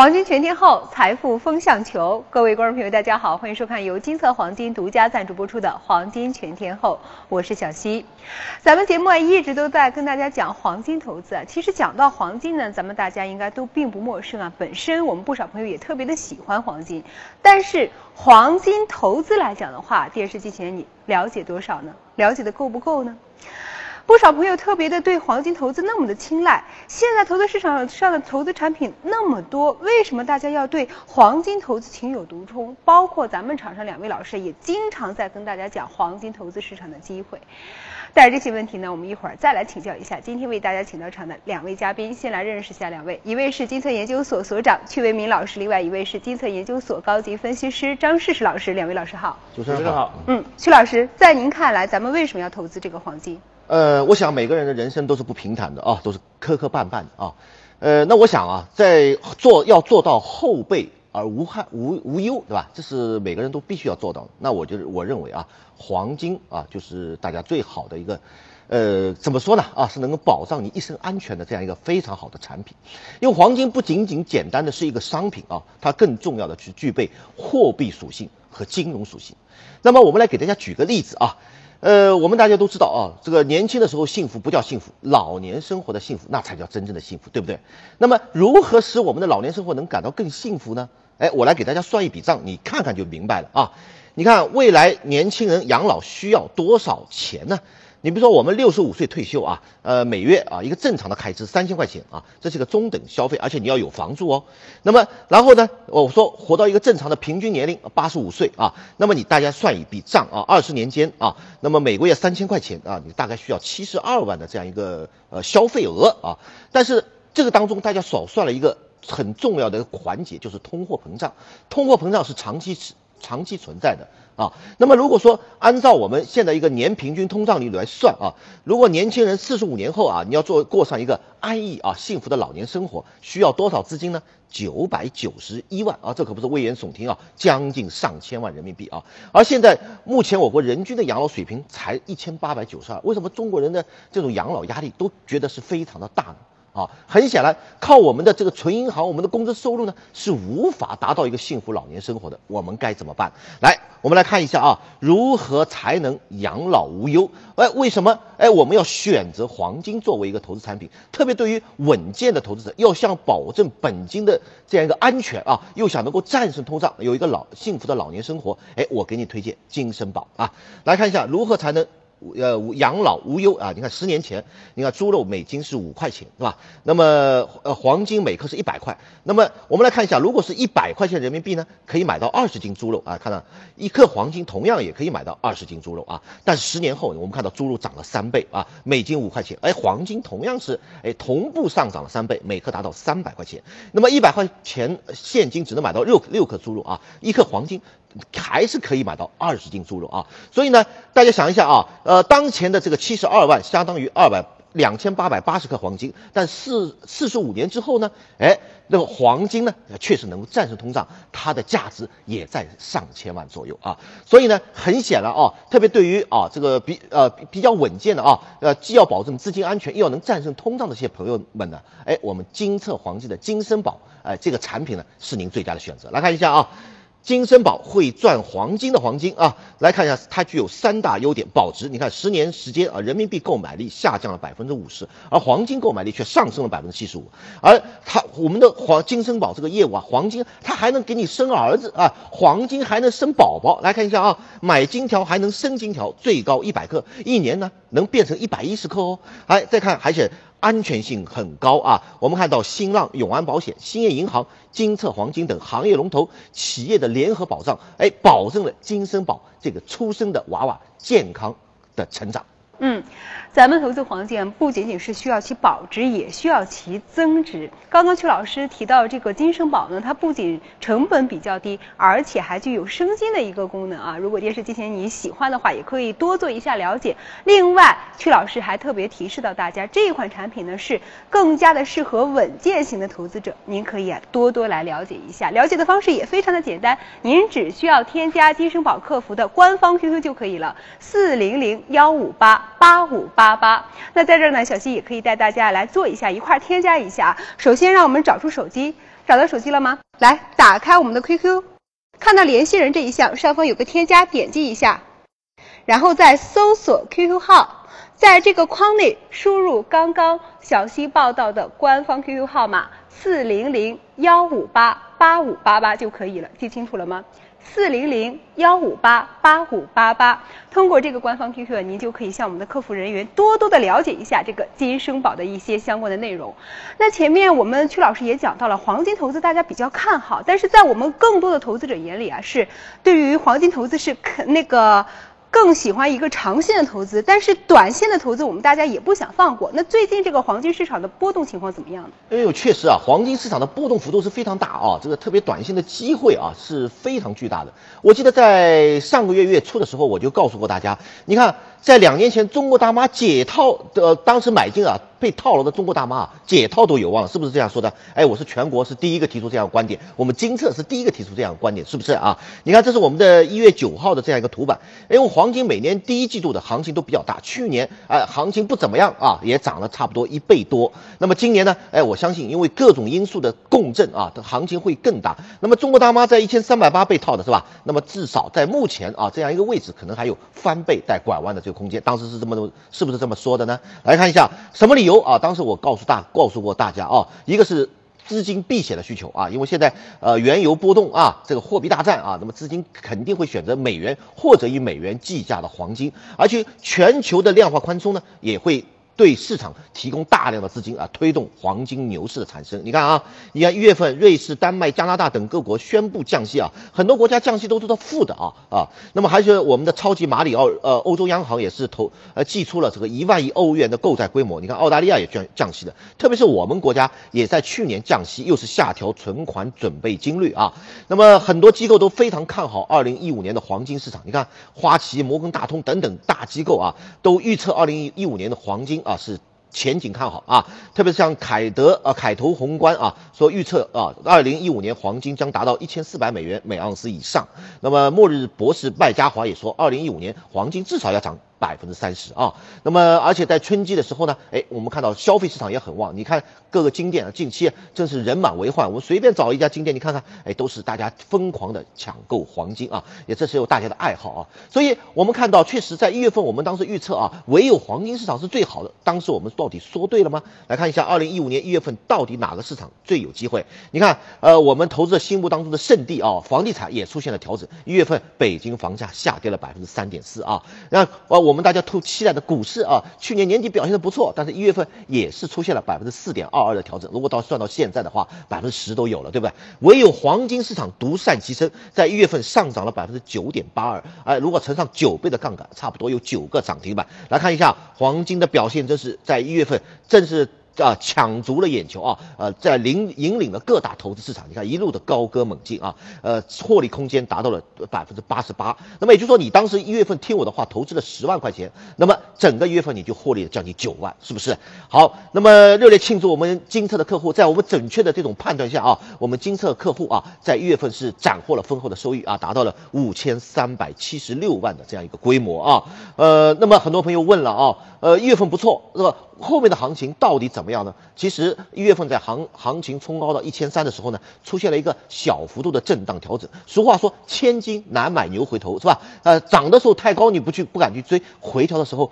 黄金全天候，财富风向球。各位观众朋友，大家好，欢迎收看由金策黄金独家赞助播出的《黄金全天候》，我是小溪。咱们节目啊一直都在跟大家讲黄金投资啊。其实讲到黄金呢，咱们大家应该都并不陌生啊。本身我们不少朋友也特别的喜欢黄金，但是黄金投资来讲的话，电视机前你了解多少呢？了解的够不够呢？不少朋友特别的对黄金投资那么的青睐，现在投资市场上的投资产品那么多，为什么大家要对黄金投资情有独钟？包括咱们场上两位老师也经常在跟大家讲黄金投资市场的机会。带着这些问题呢，我们一会儿再来请教一下今天为大家请到场的两位嘉宾。先来认识一下两位，一位是金策研究所所长曲为民老师，另外一位是金策研究所高级分析师张世世老师。两位老师好，主持人好。嗯，曲老师，在您看来，咱们为什么要投资这个黄金？呃，我想每个人的人生都是不平坦的啊，都是磕磕绊绊的啊。呃，那我想啊，在做要做到后备而无憾无无忧，对吧？这是每个人都必须要做到的。那我就是我认为啊，黄金啊，就是大家最好的一个，呃，怎么说呢？啊，是能够保障你一生安全的这样一个非常好的产品。因为黄金不仅仅简单的是一个商品啊，它更重要的是具备货币属性和金融属性。那么我们来给大家举个例子啊。呃，我们大家都知道啊，这个年轻的时候幸福不叫幸福，老年生活的幸福那才叫真正的幸福，对不对？那么如何使我们的老年生活能感到更幸福呢？哎，我来给大家算一笔账，你看看就明白了啊。你看未来年轻人养老需要多少钱呢？你比如说，我们六十五岁退休啊，呃，每月啊一个正常的开支三千块钱啊，这是一个中等消费，而且你要有房住哦。那么，然后呢，我说活到一个正常的平均年龄八十五岁啊，那么你大家算一笔账啊，二十年间啊，那么每个月三千块钱啊，你大概需要七十二万的这样一个呃消费额啊。但是这个当中大家少算了一个很重要的一个环节，就是通货膨胀。通货膨胀是长期长期存在的。啊，那么如果说按照我们现在一个年平均通胀率来算啊，如果年轻人四十五年后啊，你要做过上一个安逸啊幸福的老年生活，需要多少资金呢？九百九十一万啊，这可不是危言耸听啊，将近上千万人民币啊。而现在目前我国人均的养老水平才一千八百九十二，为什么中国人的这种养老压力都觉得是非常的大呢？啊，很显然，靠我们的这个纯银行，我们的工资收入呢，是无法达到一个幸福老年生活的。我们该怎么办？来，我们来看一下啊，如何才能养老无忧？哎，为什么？哎，我们要选择黄金作为一个投资产品，特别对于稳健的投资者，要想保证本金的这样一个安全啊，又想能够战胜通胀，有一个老幸福的老年生活。哎，我给你推荐金生宝啊，来看一下如何才能。呃，养老无忧啊！你看十年前，你看猪肉每斤是五块钱，是吧？那么呃，黄金每克是一百块。那么我们来看一下，如果是一百块钱人民币呢，可以买到二十斤猪肉啊。看到一克黄金同样也可以买到二十斤猪肉啊。但是十年后，我们看到猪肉涨了三倍啊，每斤五块钱。哎，黄金同样是哎同步上涨了三倍，每克达到三百块钱。那么一百块钱现金只能买到六六克猪肉啊，一克黄金。还是可以买到二十斤猪肉啊，所以呢，大家想一下啊，呃，当前的这个七十二万相当于二百两千八百八十克黄金，但四四十五年之后呢，哎，那个黄金呢确实能够战胜通胀，它的价值也在上千万左右啊，所以呢，很显然啊，特别对于啊这个比呃比较稳健的啊，呃既要保证资金安全，又要能战胜通胀的这些朋友们呢，哎，我们金策黄金的金生宝哎这个产品呢是您最佳的选择，来看一下啊。金生宝会赚黄金的黄金啊，来看一下，它具有三大优点：保值。你看十年时间啊，人民币购买力下降了百分之五十，而黄金购买力却上升了百分之七十五。而它我们的黄金生宝这个业务啊，黄金它还能给你生儿子啊，黄金还能生宝宝。来看一下啊，买金条还能生金条，最高一百克，一年呢能变成一百一十克哦。哎再看，而且。安全性很高啊！我们看到新浪、永安保险、兴业银行、金策黄金等行业龙头企业的联合保障，哎，保证了金生宝这个出生的娃娃健康的成长。嗯，咱们投资黄金不仅仅是需要其保值，也需要其增值。刚刚曲老师提到这个金生宝呢，它不仅成本比较低，而且还具有生金的一个功能啊。如果电视机前你喜欢的话，也可以多做一下了解。另外，曲老师还特别提示到大家，这一款产品呢是更加的适合稳健型的投资者，您可以啊多多来了解一下。了解的方式也非常的简单，您只需要添加金生宝客服的官方 QQ 就可以了，四零零幺五八。八五八八，那在这儿呢，小溪也可以带大家来做一下，一块添加一下。首先，让我们找出手机，找到手机了吗？来，打开我们的 QQ，看到联系人这一项，上方有个添加，点击一下，然后再搜索 QQ 号，在这个框内输入刚刚小溪报道的官方 QQ 号码四零零幺五八八五八八就可以了，记清楚了吗？四零零幺五八八五八八，通过这个官方 QQ，您就可以向我们的客服人员多多的了解一下这个金生宝的一些相关的内容。那前面我们曲老师也讲到了，黄金投资大家比较看好，但是在我们更多的投资者眼里啊，是对于黄金投资是肯那个。更喜欢一个长线的投资，但是短线的投资我们大家也不想放过。那最近这个黄金市场的波动情况怎么样呢？哎呦，确实啊，黄金市场的波动幅度是非常大啊，这个特别短线的机会啊是非常巨大的。我记得在上个月月初的时候，我就告诉过大家，你看。在两年前，中国大妈解套的当时买进啊，被套牢的中国大妈啊，解套都有望了，是不是这样说的？哎，我是全国是第一个提出这样的观点，我们金策是第一个提出这样的观点，是不是啊？你看，这是我们的一月九号的这样一个图版，因为黄金每年第一季度的行情都比较大，去年哎行情不怎么样啊，也涨了差不多一倍多。那么今年呢？哎，我相信因为各种因素的共振啊，行情会更大。那么中国大妈在一千三百八被套的是吧？那么至少在目前啊这样一个位置，可能还有翻倍带拐弯的这。空间当时是这么是不是这么说的呢？来看一下什么理由啊？当时我告诉大告诉过大家啊，一个是资金避险的需求啊，因为现在呃原油波动啊，这个货币大战啊，那么资金肯定会选择美元或者以美元计价的黄金，而且全球的量化宽松呢也会。对市场提供大量的资金啊，推动黄金牛市的产生。你看啊，你看一月份，瑞士、丹麦、加拿大等各国宣布降息啊，很多国家降息都是到负的啊啊。那么还是我们的超级马里奥，呃，欧洲央行也是投呃寄出了这个一万亿欧元的购债规模。你看澳大利亚也降降息的，特别是我们国家也在去年降息，又是下调存款准备金率啊。那么很多机构都非常看好二零一五年的黄金市场。你看花旗、摩根大通等等大机构啊，都预测二零一五年的黄金。啊是前景看好啊，特别是像凯德啊、凯投宏观啊，说预测啊，二零一五年黄金将达到一千四百美元每盎司以上。那么末日博士麦加华也说，二零一五年黄金至少要涨。百分之三十啊，那么而且在春季的时候呢，哎，我们看到消费市场也很旺。你看各个金店啊，近期真是人满为患。我们随便找一家金店，你看看，哎，都是大家疯狂的抢购黄金啊，也这是有大家的爱好啊。所以我们看到，确实在一月份，我们当时预测啊，唯有黄金市场是最好的。当时我们到底说对了吗？来看一下二零一五年一月份到底哪个市场最有机会？你看，呃，我们投资者心目当中的圣地啊，房地产也出现了调整。一月份北京房价下跌了百分之三点四啊，那呃。我我们大家都期待的股市啊，去年年底表现的不错，但是一月份也是出现了百分之四点二二的调整。如果到算到现在的话，百分之十都有了，对不对？唯有黄金市场独善其身，在一月份上涨了百分之九点八二，哎，如果乘上九倍的杠杆，差不多有九个涨停板。来看一下黄金的表现，真是在一月份正是。啊，抢足了眼球啊！呃，在领引领了各大投资市场，你看一路的高歌猛进啊！呃，获利空间达到了百分之八十八。那么也就是说，你当时一月份听我的话，投资了十万块钱，那么整个一月份你就获利了将近九万，是不是？好，那么热烈庆祝我们金策的客户，在我们准确的这种判断下啊，我们金策客户啊，在一月份是斩获了丰厚的收益啊，达到了五千三百七十六万的这样一个规模啊。呃，那么很多朋友问了啊，呃，一月份不错，那么？后面的行情到底怎么样呢？其实一月份在行行情冲高到一千三的时候呢，出现了一个小幅度的震荡调整。俗话说，千金难买牛回头，是吧？呃，涨的时候太高，你不去不敢去追，回调的时候。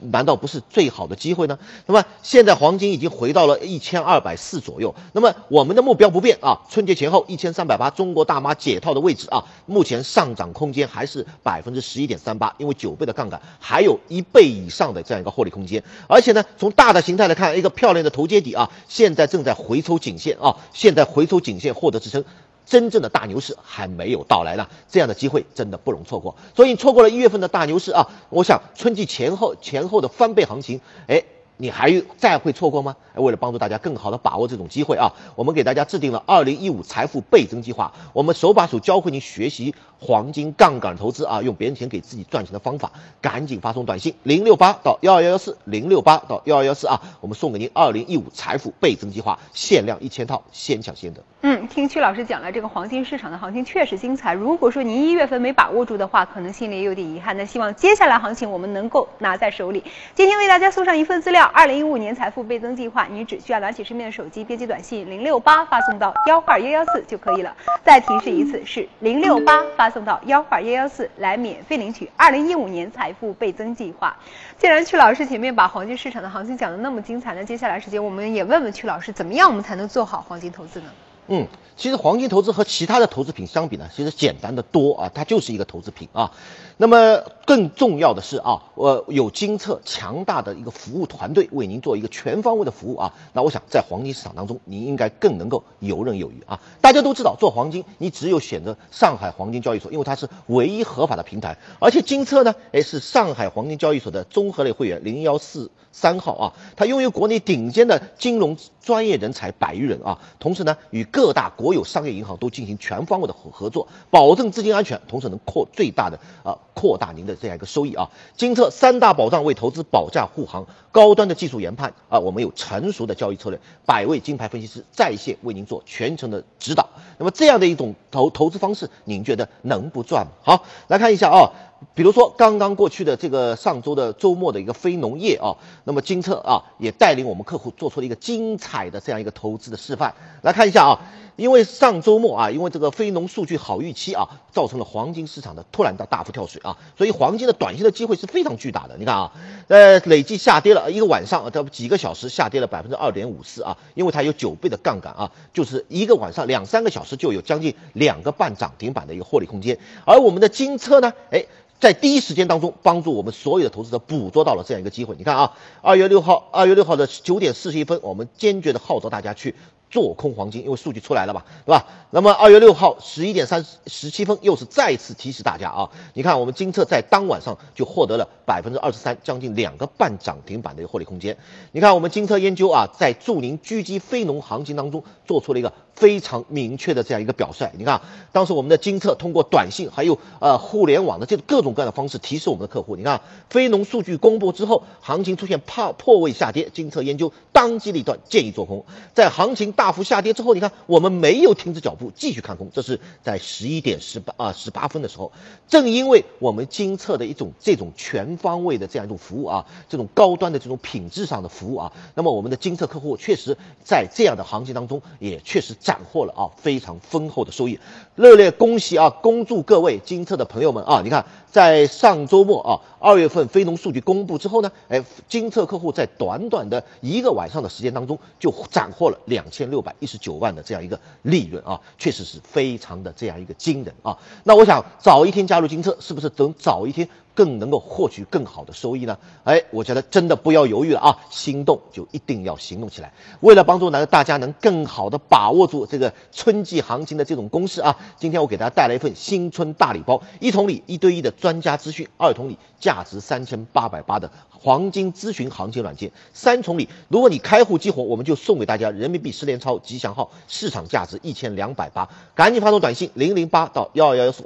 难道不是最好的机会呢？那么现在黄金已经回到了一千二百四左右，那么我们的目标不变啊，春节前后一千三百八，中国大妈解套的位置啊，目前上涨空间还是百分之十一点三八，因为九倍的杠杆，还有一倍以上的这样一个获利空间。而且呢，从大的形态来看，一个漂亮的头肩底啊，现在正在回抽颈线啊，现在回抽颈线获得支撑。真正的大牛市还没有到来呢，这样的机会真的不容错过。所以错过了一月份的大牛市啊，我想春季前后前后的翻倍行情，哎。你还再会错过吗？为了帮助大家更好的把握这种机会啊，我们给大家制定了二零一五财富倍增计划。我们手把手教会您学习黄金杠杆投资啊，用别人钱给自己赚钱的方法。赶紧发送短信零六八到幺二幺幺四零六八到幺二幺四啊，我们送给您二零一五财富倍增计划，限量一千套，先抢先得。嗯，听曲老师讲了，这个黄金市场的行情确实精彩。如果说您一月份没把握住的话，可能心里也有点遗憾。那希望接下来行情我们能够拿在手里。今天为大家送上一份资料。二零一五年财富倍增计划，你只需要拿起身边的手机，编辑短信零六八发送到幺二幺幺四就可以了。再提示一次，是零六八发送到幺二幺幺四来免费领取二零一五年财富倍增计划。既然曲老师前面把黄金市场的行情讲的那么精彩，那接下来时间我们也问问曲老师，怎么样我们才能做好黄金投资呢？嗯，其实黄金投资和其他的投资品相比呢，其实简单的多啊，它就是一个投资品啊。那么更重要的是啊，我有金策强大的一个服务团队为您做一个全方位的服务啊。那我想在黄金市场当中，您应该更能够游刃有余啊。大家都知道做黄金，你只有选择上海黄金交易所，因为它是唯一合法的平台，而且金策呢，哎是上海黄金交易所的综合类会员零幺四三号啊，它拥有国内顶尖的金融专业人才百余人啊，同时呢与各大国有商业银行都进行全方位的合合作，保证资金安全，同时能扩最大的啊。扩大您的这样一个收益啊！金策三大保障为投资保驾护航，高端的技术研判啊，我们有成熟的交易策略，百位金牌分析师在线为您做全程的指导。那么这样的一种投投资方式，您觉得能不赚吗？好，来看一下啊。比如说刚刚过去的这个上周的周末的一个非农业啊，那么金策啊也带领我们客户做出了一个精彩的这样一个投资的示范。来看一下啊，因为上周末啊，因为这个非农数据好预期啊，造成了黄金市场的突然的大幅跳水啊，所以黄金的短线的机会是非常巨大的。你看啊，呃，累计下跌了一个晚上，它几个小时下跌了百分之二点五四啊，因为它有九倍的杠杆啊，就是一个晚上两三个小时就有将近两个半涨停板的一个获利空间。而我们的金车呢，哎。在第一时间当中，帮助我们所有的投资者捕捉到了这样一个机会。你看啊，二月六号，二月六号的九点四十一分，我们坚决的号召大家去。做空黄金，因为数据出来了嘛，对吧？那么二月六号十一点三十七分，又是再次提示大家啊！你看，我们金策在当晚上就获得了百分之二十三，将近两个半涨停板的一个获利空间。你看，我们金策研究啊，在助您狙击非农行情当中，做出了一个非常明确的这样一个表率。你看，当时我们的金策通过短信还有呃互联网的这各种各样的方式提示我们的客户。你看，非农数据公布之后，行情出现破破位下跌，金策研究当机立断建议做空，在行情。大幅下跌之后，你看我们没有停止脚步，继续看空。这是在十一点十八啊十八分的时候，正因为我们金策的一种这种全方位的这样一种服务啊，这种高端的这种品质上的服务啊，那么我们的金策客户确实在这样的行情当中也确实斩获了啊非常丰厚的收益。热烈恭喜啊，恭祝各位金策的朋友们啊！你看，在上周末啊，二月份非农数据公布之后呢，哎，金策客户在短短的一个晚上的时间当中就斩获了两千。六百一十九万的这样一个利润啊，确实是非常的这样一个惊人啊。那我想早一天加入金策，是不是等早一天更能够获取更好的收益呢？哎，我觉得真的不要犹豫了啊，心动就一定要行动起来。为了帮助呢大家能更好的把握住这个春季行情的这种公式啊，今天我给大家带来一份新春大礼包：一桶里一对一的专家资讯，二桶里价值三千八百八的。黄金咨询行情软件三重礼，如果你开户激活，我们就送给大家人民币十连钞吉祥号，市场价值一千两百八，赶紧发送短信零零八到幺二幺幺四。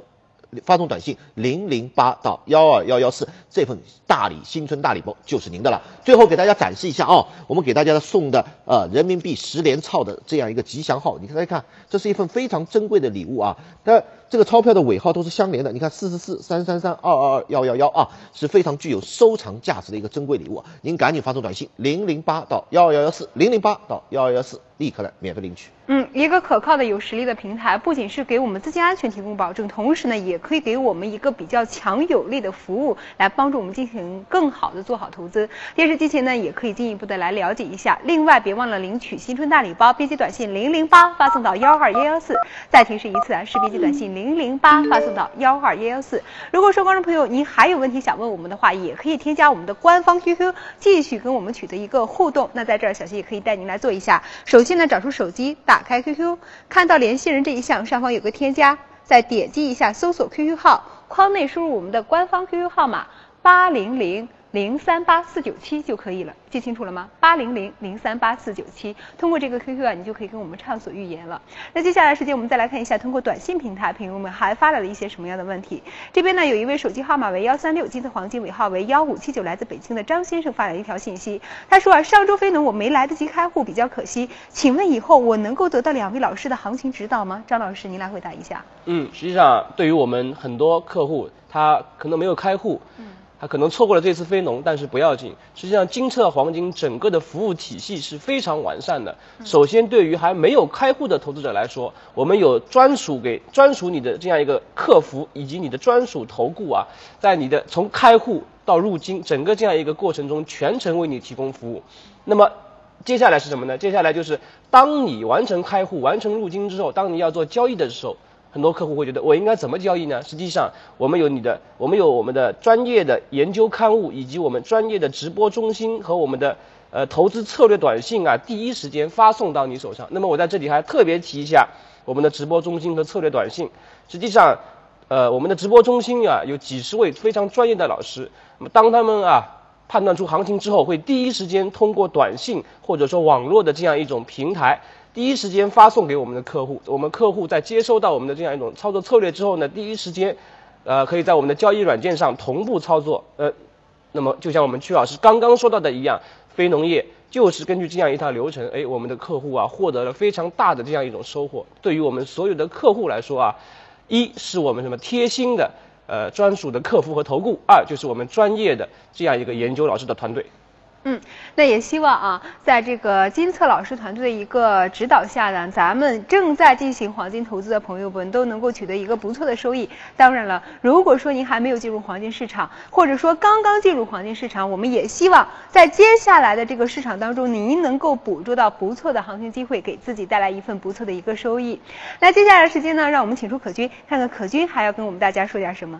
发送短信零零八到幺二幺幺四，这份大礼新春大礼包就是您的了。最后给大家展示一下啊，我们给大家送的呃人民币十连钞的这样一个吉祥号，你看看，这是一份非常珍贵的礼物啊。它这个钞票的尾号都是相连的，你看四四四三三三二二二幺幺幺啊，是非常具有收藏价值的一个珍贵礼物。您赶紧发送短信零零八到幺二幺幺四零零八到幺二幺四。立刻来免费领取。嗯，一个可靠的、有实力的平台，不仅是给我们资金安全提供保证，同时呢，也可以给我们一个比较强有力的服务，来帮助我们进行更好的做好投资。电视机前呢，也可以进一步的来了解一下。另外，别忘了领取新春大礼包，编辑短信零零八发送到幺二幺幺四。再提示一次啊，是编辑短信零零八发送到幺二幺幺四。如果说观众朋友您还有问题想问我们的话，也可以添加我们的官方 QQ，继续跟我们取得一个互动。那在这儿，小溪也可以带您来做一下。首先现在，找出手机，打开 QQ，看到联系人这一项上方有个添加，再点击一下搜索 QQ 号，框内输入我们的官方 QQ 号码八零零。零三八四九七就可以了，记清楚了吗？八零零零三八四九七，通过这个 QQ 啊，你就可以跟我们畅所欲言了。那接下来时间，我们再来看一下，通过短信平台，朋友们还发来了一些什么样的问题？这边呢，有一位手机号码为幺三六，金色黄金尾号为幺五七九，来自北京的张先生发来一条信息，他说啊，上周飞农我没来得及开户，比较可惜，请问以后我能够得到两位老师的行情指导吗？张老师，您来回答一下。嗯，实际上对于我们很多客户，他可能没有开户。嗯。他可能错过了这次非农，但是不要紧。实际上，金策黄金整个的服务体系是非常完善的。首先，对于还没有开户的投资者来说，我们有专属给专属你的这样一个客服，以及你的专属投顾啊，在你的从开户到入金整个这样一个过程中，全程为你提供服务。那么，接下来是什么呢？接下来就是当你完成开户、完成入金之后，当你要做交易的时候。很多客户会觉得我应该怎么交易呢？实际上，我们有你的，我们有我们的专业的研究刊物，以及我们专业的直播中心和我们的呃投资策略短信啊，第一时间发送到你手上。那么我在这里还特别提一下我们的直播中心和策略短信。实际上，呃，我们的直播中心啊，有几十位非常专业的老师。那么当他们啊判断出行情之后，会第一时间通过短信或者说网络的这样一种平台。第一时间发送给我们的客户，我们客户在接收到我们的这样一种操作策略之后呢，第一时间，呃，可以在我们的交易软件上同步操作。呃，那么就像我们曲老师刚刚说到的一样，非农业就是根据这样一套流程，哎，我们的客户啊获得了非常大的这样一种收获。对于我们所有的客户来说啊，一是我们什么贴心的呃专属的客服和投顾，二就是我们专业的这样一个研究老师的团队。嗯，那也希望啊，在这个金策老师团队的一个指导下呢，咱们正在进行黄金投资的朋友们都能够取得一个不错的收益。当然了，如果说您还没有进入黄金市场，或者说刚刚进入黄金市场，我们也希望在接下来的这个市场当中，您能够捕捉到不错的行情机会，给自己带来一份不错的一个收益。那接下来的时间呢，让我们请出可君，看看可君还要跟我们大家说点什么。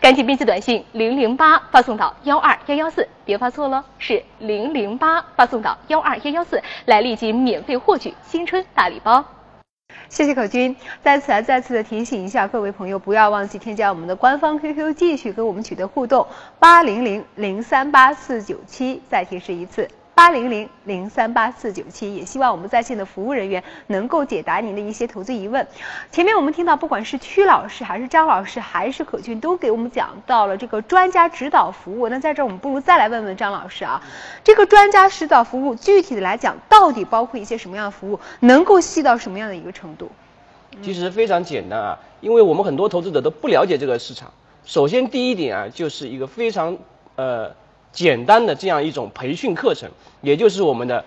赶紧编辑短信零零八发送到幺二幺幺四，别发错了，是零零八发送到幺二幺幺四，来立即免费获取新春大礼包。谢谢可君，在此啊再次的提醒一下各位朋友，不要忘记添加我们的官方 QQ，继续跟我们取得互动，八零零零三八四九七，再提示一次。八零零零三八四九七，也希望我们在线的服务人员能够解答您的一些投资疑问。前面我们听到，不管是曲老师还是张老师还是可俊，都给我们讲到了这个专家指导服务。那在这儿，我们不如再来问问张老师啊，这个专家指导服务具体的来讲，到底包括一些什么样的服务，能够细到什么样的一个程度？其实非常简单啊，因为我们很多投资者都不了解这个市场。首先第一点啊，就是一个非常呃。简单的这样一种培训课程，也就是我们的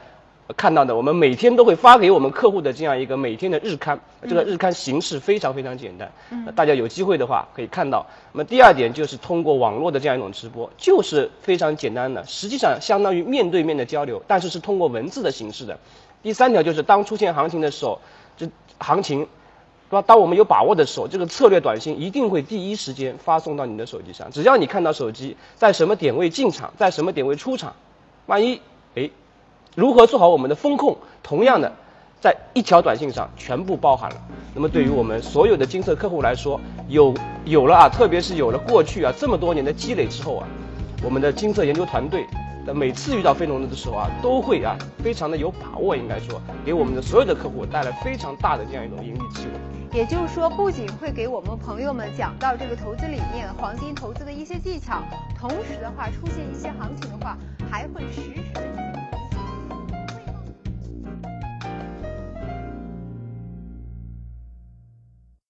看到的，我们每天都会发给我们客户的这样一个每天的日刊。这个日刊形式非常非常简单，大家有机会的话可以看到。那么第二点就是通过网络的这样一种直播，就是非常简单的，实际上相当于面对面的交流，但是是通过文字的形式的。第三条就是当出现行情的时候，这行情。对吧？当我们有把握的时候，这个策略短信一定会第一时间发送到你的手机上。只要你看到手机在什么点位进场，在什么点位出场，万一哎，如何做好我们的风控，同样的，在一条短信上全部包含了。那么对于我们所有的金色客户来说，有有了啊，特别是有了过去啊这么多年的积累之后啊，我们的金色研究团队。每次遇到非农的时候啊，都会啊非常的有把握，应该说给我们的所有的客户带来非常大的这样一种盈利机会。也就是说，不仅会给我们朋友们讲到这个投资理念、黄金投资的一些技巧，同时的话，出现一些行情的话，还会实时。